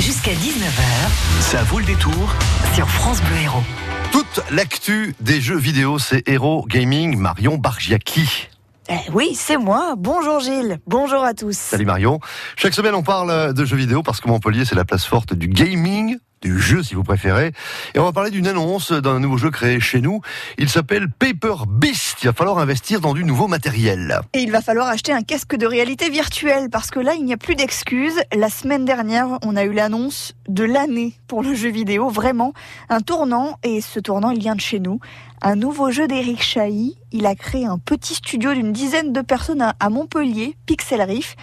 Jusqu'à 19h, Ça vaut le détour. sur France Bleu Héros. Toute l'actu des jeux vidéo, c'est Hero Gaming, Marion Bargiaki. Eh oui, c'est moi. Bonjour Gilles. Bonjour à tous. Salut Marion. Chaque semaine, on parle de jeux vidéo parce que Montpellier, c'est la place forte du gaming, du jeu si vous préférez. Et on va parler d'une annonce d'un nouveau jeu créé chez nous. Il s'appelle Paper Beast. Il va falloir investir dans du nouveau matériel. Et il va falloir acheter un casque de réalité virtuelle parce que là, il n'y a plus d'excuses. La semaine dernière, on a eu l'annonce de l'année pour le jeu vidéo. Vraiment, un tournant. Et ce tournant, il vient de chez nous. Un nouveau jeu d'Eric Chahi. Il a créé un petit studio d'une dizaine de personnes à- Montpellier, Pixel Riff.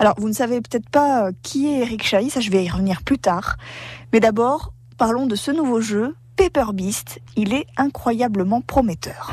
Alors, vous ne savez peut-être pas euh, qui est Eric Chahi, ça je vais y revenir plus tard. Mais d'abord, parlons de ce nouveau jeu, Paper Beast. Il est incroyablement prometteur.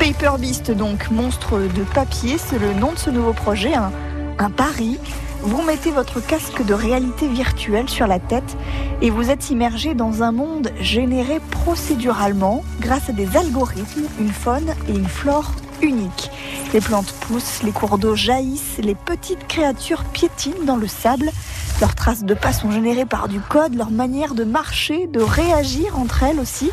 Paper Beast, donc monstre de papier, c'est le nom de ce nouveau projet, un, un pari. Vous mettez votre casque de réalité virtuelle sur la tête et vous êtes immergé dans un monde généré procéduralement grâce à des algorithmes, une faune et une flore uniques. Les plantes poussent, les cours d'eau jaillissent, les petites créatures piétinent dans le sable. Leurs traces de pas sont générées par du code, leur manière de marcher, de réagir entre elles aussi.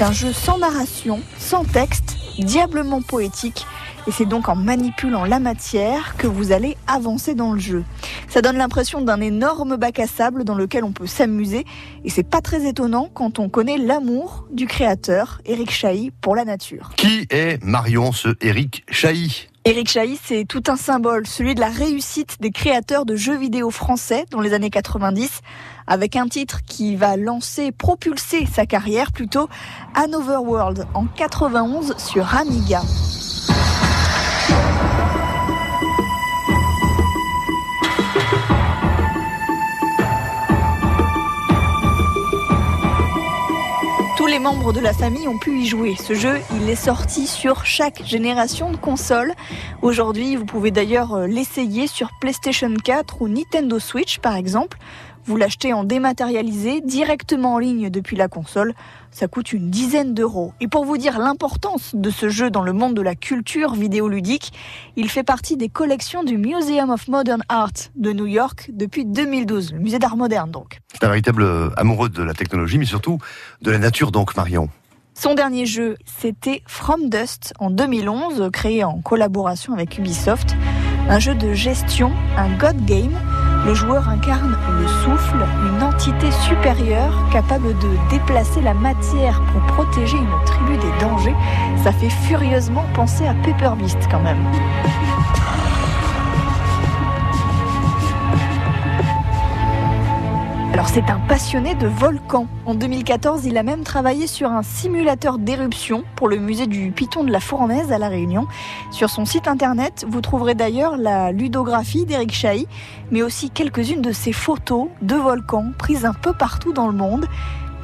C'est un jeu sans narration, sans texte, diablement poétique. Et c'est donc en manipulant la matière que vous allez avancer dans le jeu. Ça donne l'impression d'un énorme bac à sable dans lequel on peut s'amuser. Et c'est pas très étonnant quand on connaît l'amour du créateur, Eric Chahi, pour la nature. Qui est Marion, ce Eric Chahi? Eric Chahi, c'est tout un symbole, celui de la réussite des créateurs de jeux vidéo français dans les années 90, avec un titre qui va lancer, propulser sa carrière plutôt, Another World en 91 sur Amiga. Les membres de la famille ont pu y jouer. Ce jeu, il est sorti sur chaque génération de consoles. Aujourd'hui, vous pouvez d'ailleurs euh, l'essayer sur PlayStation 4 ou Nintendo Switch par exemple. Vous l'achetez en dématérialisé directement en ligne depuis la console. Ça coûte une dizaine d'euros. Et pour vous dire l'importance de ce jeu dans le monde de la culture vidéoludique, il fait partie des collections du Museum of Modern Art de New York depuis 2012, le musée d'art moderne donc. C'est un véritable euh, amoureux de la technologie, mais surtout de la nature, donc Marion. Son dernier jeu, c'était From Dust en 2011, créé en collaboration avec Ubisoft. Un jeu de gestion, un God Game. Le joueur incarne le souffle, une entité supérieure capable de déplacer la matière pour protéger une tribu des dangers. Ça fait furieusement penser à Paper Beast quand même. Alors c'est un passionné de volcans. En 2014, il a même travaillé sur un simulateur d'éruption pour le musée du Piton de la Fournaise à La Réunion. Sur son site internet, vous trouverez d'ailleurs la ludographie d'Eric Chahi, mais aussi quelques-unes de ses photos de volcans prises un peu partout dans le monde.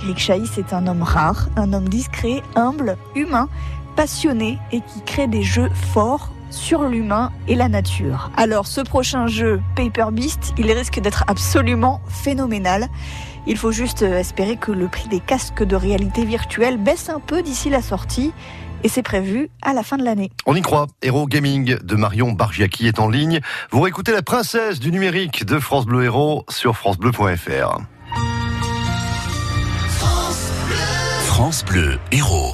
Eric Chahi, c'est un homme rare, un homme discret, humble, humain, passionné et qui crée des jeux forts sur l'humain et la nature. Alors ce prochain jeu, Paper Beast, il risque d'être absolument phénoménal. Il faut juste euh, espérer que le prix des casques de réalité virtuelle baisse un peu d'ici la sortie. Et c'est prévu à la fin de l'année. On y croit. Hero Gaming de Marion Bargiaki est en ligne. Vous réécoutez la princesse du numérique de France Bleu Héros sur francebleu.fr. France Bleu Héros.